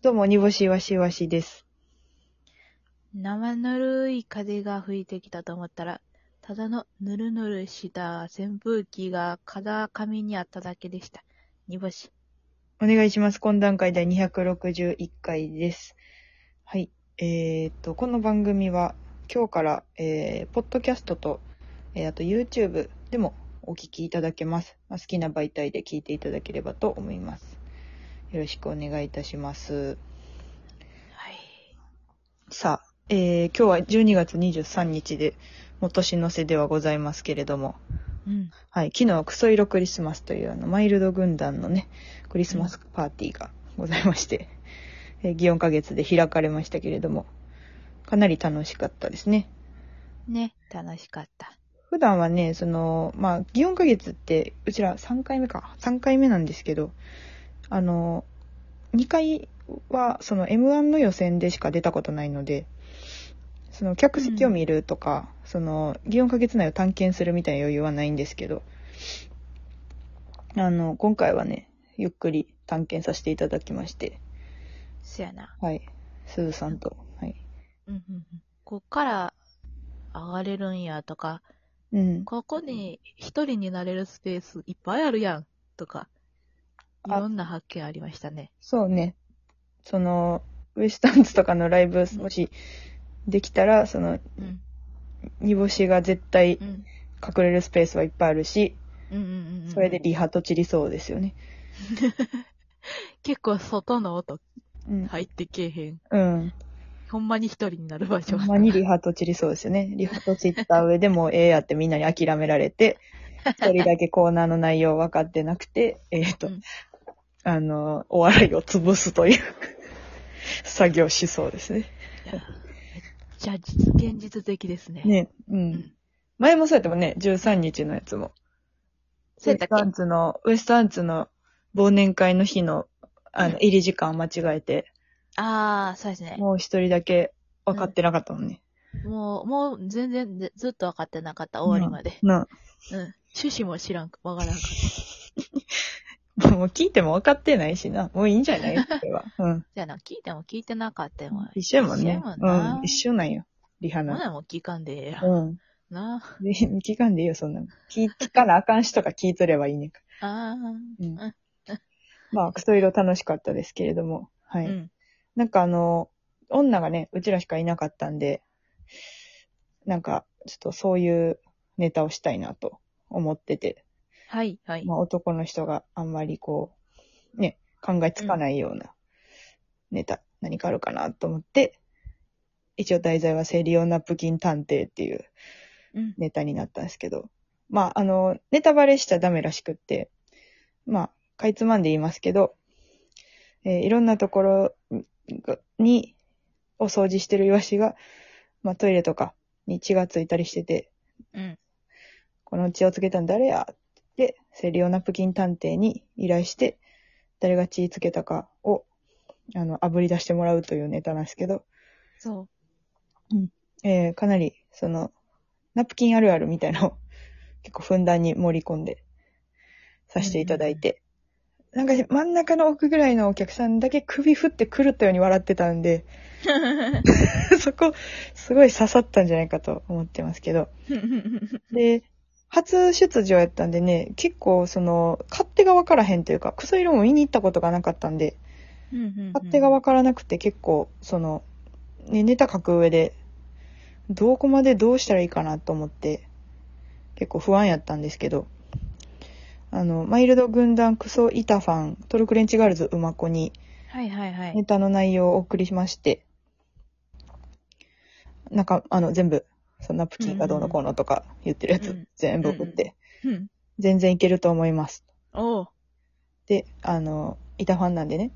どうも、煮干しわしわしです。生ぬるい風が吹いてきたと思ったら、ただのぬるぬるした扇風機が風上にあっただけでした。煮干し。お願いします。懇談会第261回です。はい。えーっと、この番組は今日から、えー、ポッドキャストと、えーあと YouTube でもお聞きいただけます。まあ好きな媒体で聞いていただければと思います。よろしくお願いいたします。はい。さあ、えー今日は12月23日で、もう年の瀬ではございますけれども、うん。はい、昨日はクソ色クリスマスというあの、マイルド軍団のね、クリスマスパーティーがございまして、えー、祇園花月で開かれましたけれども、かなり楽しかったですね。ね、楽しかった。普段はね、その、まあ、祇園花月って、うちら3回目か、3回目なんですけど、あの、2回は、その M1 の予選でしか出たことないので、その客席を見るとか、その、祇園花月内を探検するみたいな余裕はないんですけど、あの、今回はね、ゆっくり探検させていただきまして、そやな。はい、すずさんと、はい。うんうんうん。こっから上がれるんやとか、うん。ここに一人になれるスペースいっぱいあるやんとか、いあろんな発見ありましたね。そうね。その、ウエスタンズとかのライブ、もしできたら、その、うん。煮干しが絶対うん。隠れるスペースはいっぱいあるし、うんうんうんうん。それでリハと散りそうですよね。結構外の音うん。入ってけえへん。うん。ほんまに一人になる場所。ほんまにリハと散りそうですよね。リハと散った上でもうええやってみんなに諦められて、一人だけコーナーの内容分かってなくて、えっ、と、うんあの、お笑いを潰すという作業しそうですね。じゃあ、実現実的ですね。ね、うん。ん前もそうやったもんね、13日のやつも。ウそうやったっけ？エストアンツの、ウエストアンツの忘年会の日の、あの、うん入り時間間違えて、ああ、そうですね。もう一人だけ分かってなかったもんね。もう、もう全然ずずっと分かってなかった、終わりまで。な、うん。趣旨も知らん、わからんかっもう聞いても分かってないしな。もういいんじゃない？それは。うん。た。じゃあな、聞いても聞いてなかったもん。一緒やもんね。うん。一緒なんよ。リハな。ほなもう聞かんでええやん。うん。なで 聞かんでいいよ、そんなの。聞聞かなあかんしとか聞いとればいいねんかあ。ああ。うん まあ、クソ色楽しかったですけれども。はい。うん。なんかあの、女がね、うちらしかいなかったんで、なんか、ちょっとそういうネタをしたいなと思ってて、はい、はい。まあ男の人があんまりこう、ね、考えつかないようなネタ、何かあるかなと思って、一応題材はセリオナプキン探偵っていううん。ネタになったんですけど、まああの、ネタバレしちゃダメらしくって、まあ、かいつまんで言いますけど、えーいろんなところに、お掃除してるイワシが、まあトイレとかに血がついたりしてて、うん。この血をつけたん誰やって、セリオナプキン探偵に依頼して、誰が血つけたかを、あの、炙り出してもらうというネタなんですけど、そえーかなり、その、ナプキンあるあるみたいなのを 結構ふんだんに盛り込んでさせていただいて、なんか真ん中の奥ぐらいのお客さんだけ首振って狂ったように笑ってたんで、う。そこ、すごい刺さったんじゃないかと思ってますけど。で、初出場やったんでね、結構その、勝手がわからへんというか、クソ色も見に行ったことがなかったんで、勝手がわからなくて結構、その、ね、ネタ書く上で、どこまでどうしたらいいかなと思って、結構不安やったんですけど、あの、マイルド軍団クソイタファン、トルクレンチガールズ馬子にはいはいはい。ネタの内容をお送りしまして、なんか、あの、全部、そのナプキンがどうのこうのとか言ってるやつうん、全部送って、うん。全然いけると思います。おう。で、あの、イタファンなんでね、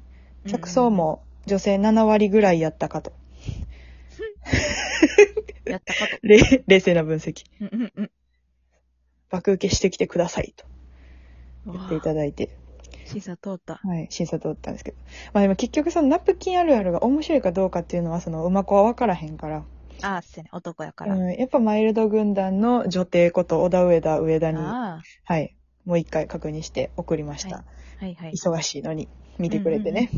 客層も女性7割ぐらいやったかと。やったこと。冷冷静な分析。爆受けしてきてくださいと言っていただいて、審査通った。はい、審査通ったんですけど。まあでも結局そのナプキンあるあるが面白いかどうかっていうのはその馬子は分からへんから、ああ、そうやね。男やから。うん、やっぱマイルド軍団の女帝こと小田上田上田に、あはい、もう一回確認して送りました。はいはい。忙しいのに見てくれてね。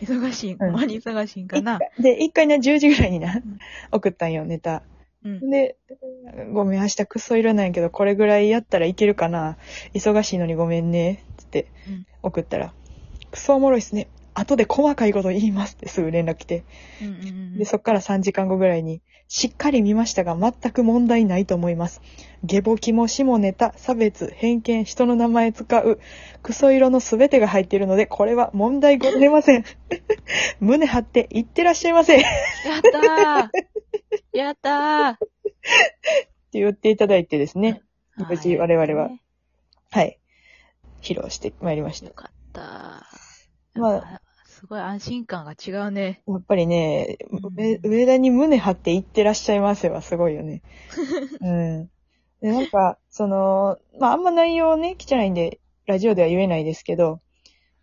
忙しい、んほんまに忙しいんかな。で、一回ね、10時ぐらいになん、送ったんよ、ネタ。うん。で、ごめん、明日クソ色なんやけど、これぐらいやったらいけるかな。忙しいのにごめんね。つってうん、送ったら、クソおもろいっすね。後で細かいこと言いますってすぐ連絡来て。うんうんうんで、そっから3時間後ぐらいに、しっかり見ましたが全く問題ないと思います。下ボキも下ネタ、差別、偏見、人の名前使う、クソ色のすべてが入っているので、これは問題ございません。胸張っていってらっしゃいませ。ってやったーやったー言っていただいてですね。はい無事我々はねはい。披露してまいりましたよ。かったまあすごい安心感が違うね。やっぱりね、うん上上田に胸張っていってらっしゃいませはすごいよね。うん。で、なんか、その、まあ、あんま内容ね、来てないんで、ラジオでは言えないですけど、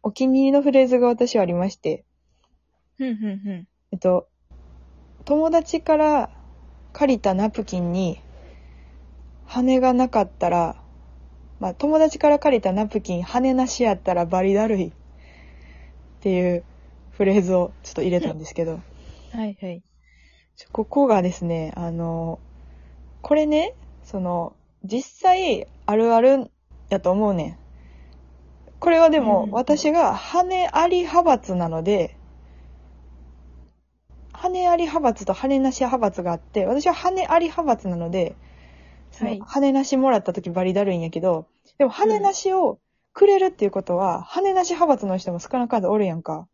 お気に入りのフレーズが私はありまして、ふんふんふん。えっと、友達から借りたナプキンに、羽がなかったら、まあ、友達から借りたナプキン、羽なしやったらバリだるい。っていうフレーズをちょっと入れたんですけど、はいはい。ここがですね、あの、これね、その、実際あるあるやと思うねん。これはでもうん私が羽あり派閥なので、羽あり派閥と羽なし派閥があって、私は羽あり派閥なので、羽なしもらった時バリだるいんやけど、でも羽なしをくれるっていうことは、羽なし派閥の人も少なからずおるやんか。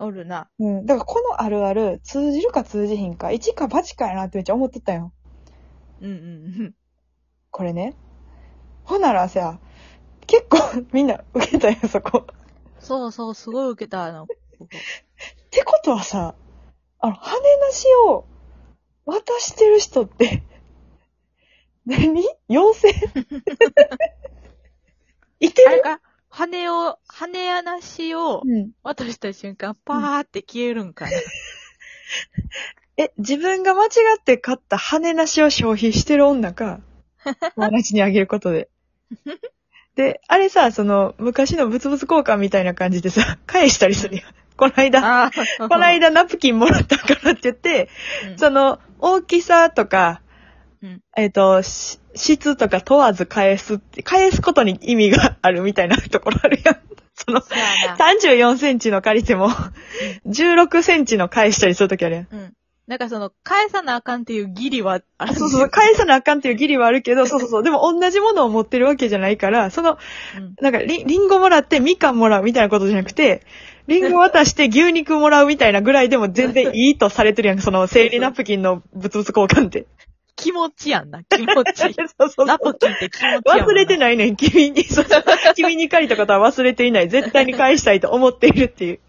おるな。うん。だからこのあるある通じるか通じひんか、一か八かやなってめっちゃ思っとったよ。うんうんうん。これね。ほんならさ、結構 みんな受けたよ、そこ。そうそう、すごい受けた、あの、ここってことはさ、あの、羽なしを渡してる人って、何？妖精いてるあれか、羽を、羽やなしをうん。渡した瞬間、パーって消えるんかな。え、自分が間違って買った羽なしを消費してる女か、友達にあげることで。で、あれさ、その、昔の物々交換みたいな感じでさ、返したりするよ。この間、この間ナプキンもらったからって言って、うん、その、大きさとか、うんえっ、と、し質とか問わず返すって、返すことに意味があるみたいなところあるやん。その、そうやな。34センチの借りても、16センチの返したりするときあるやん。うん。なんかその、返さなあかんっていう義理はあるんそうそう、返さなあかんっていう義理はあるけど、そうそうそう、でも同じものを持ってるわけじゃないから、その、うんなんかリ、リンゴもらってみかんもらうみたいなことじゃなくて、リンゴ渡して牛肉もらうみたいなぐらいでも全然いいとされてるやん、その生理ナプキンの物々交換って。気持ちやんな、気持ち。そうそうナプキンって気持ちやもんな。忘れてないねん、君に。そ う君に借りたことは忘れていない。絶対に返したいと思っているっていう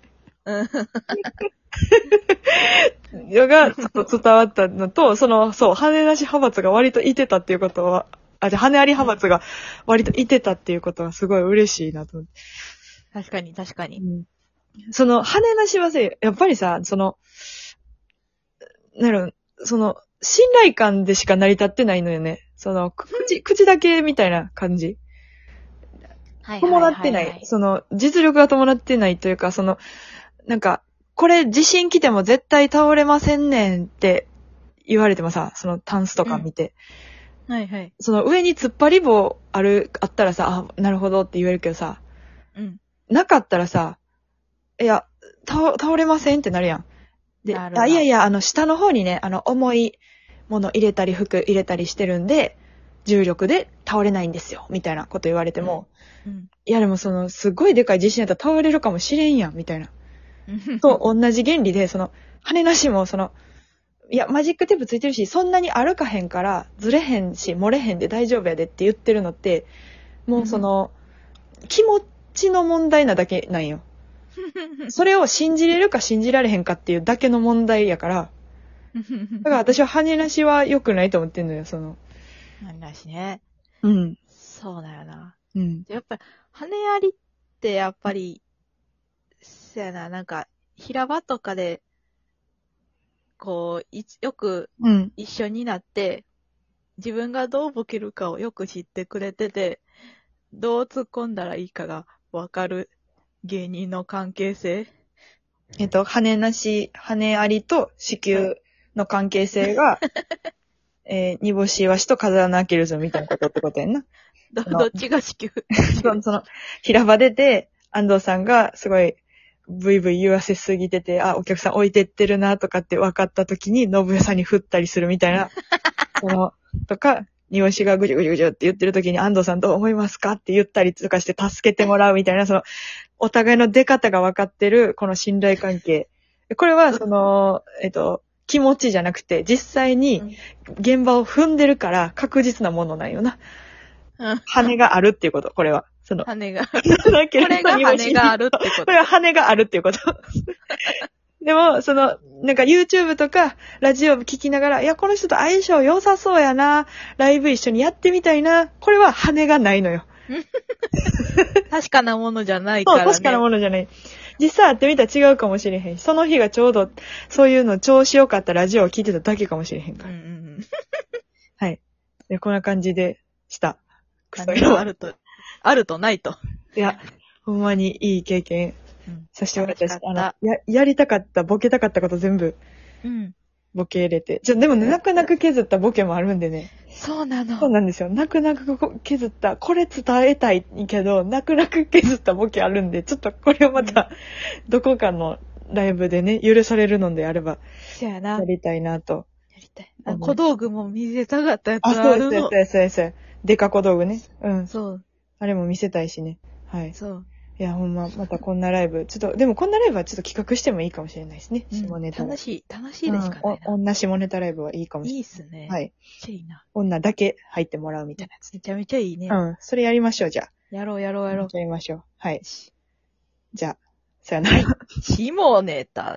うん。のが、ちょっと伝わったのと、その、そう、羽なし派閥が割といてたっていうことは、あ、じゃあ羽あり派閥が割といてたっていうことはすごい嬉しいなと思って。確かに、確かに。その、羽なしはさ、やっぱりさ、その、なる、その、信頼感でしか成り立ってないのよね。その、く口、口だけみたいな感じ。はい伴ってない。その、実力が伴ってないというか、その、なんか、これ地震来ても絶対倒れませんねんって言われてもさ、そのタンスとか見て、はいはい。その上に突っ張り棒ある、あったらさ、あ、なるほどって言えるけどさ、うん。なかったらさ、いや、倒、倒れませんってなるやん。で、あ、いやいや、あの、下の方にね、あの、重いもの入れたり、服入れたりしてるんで、重力で倒れないんですよ、みたいなこと言われても、うん。いやでもその、すごいでかい地震やったら倒れるかもしれんやん、みたいな。うんと同じ原理で、その、羽なしも、その、いや、マジックテープついてるし、そんなに歩かへんから、ずれへんし、漏れへんで大丈夫やでって言ってるのって、もうその、気持ちの問題なだけなんよ。それを信じれるか信じられへんかっていうだけの問題やから、だから私は羽なしは良くないと思ってんのよ、その。なんだしね。うん。そうだよな。うん。やっぱり、羽ありってやっぱり、そやな、なんか、平場とかで、こう、いつよくうん。一緒になって、自分がどうボケるかをよく知ってくれてて、どう突っ込んだらいいかがわかる芸人の関係性？えっと、羽なし、羽ありと子宮の関係性が、えー、煮干しわしと風穴開けるぞみたいなことってことやんな。ど、どっちが子宮？その、その、平場出て、安藤さんがすごい、ブイブイ言わせすぎてて、あ、お客さん置いてってるなとかって分かった時に、信代さんに振ったりするみたいな、その、とか、煮干しがぐじゅぐじゅぐじゅって言ってる時に、安藤さんどう思いますか？って言ったりとかして助けてもらうみたいな、その、お互いの出方が分かってる、この信頼関係。これは、その、えっと、気持ちじゃなくて、実際に現場を踏んでるから確実なものなんよな。うん。羽があるっていうこと、これは。その、羽が。ここれが羽があるってここれは羽があるっていうこと。でも、その、なんか YouTube とかラジオ聞きながら、いや、この人と相性良さそうやな、ライブ一緒にやってみたいな、これは羽がないのよ。と。確かなものじゃないかそう、らね。確かなものじゃない。実際会ってみたら違うかもしれへんし、その日がちょうど、そういうの調子良かったラジオを聞いてただけかもしれへんから。うんうんうん。はい。で、こんな感じでした。クソ羽色があると、あるとないと。いや、ほんまにいい経験うんさせてもらったし、あの、や、やりたかった、ボケたかったこと全部、うん。ボケ入れて。ちょ、でもね、泣く泣く削ったボケもあるんでね。そうなの。そうなんですよ。泣く泣くこ削った、これ伝えたいけど、泣く泣く削ったボケあるんで、ちょっとこれをまた、どこかのライブでね、許されるのであれば、そやな。ややりたいなと。りたい。あ小道具も見せたかったやつあ、あそうです、るのそう。です、そうですそうです。デカ小道具ね。うん。そう、あれも見せたいしね。はい。そう。いや、ほんま、またこんなライブ。ちょっと、でもこんなライブはちょっと企画してもいいかもしれないですね。うん下ネタ。楽しい、楽しいですかうん女下ネタライブはいいかもしれいいっすね。ない。はい。いいな。女だけ入ってもらうみたいなやつ。めちゃめちゃいいね。うん。それやりましょう、じゃあ。やろうやろうやろう。やりましょう。はい。じゃあ、さよなら。下ネタ。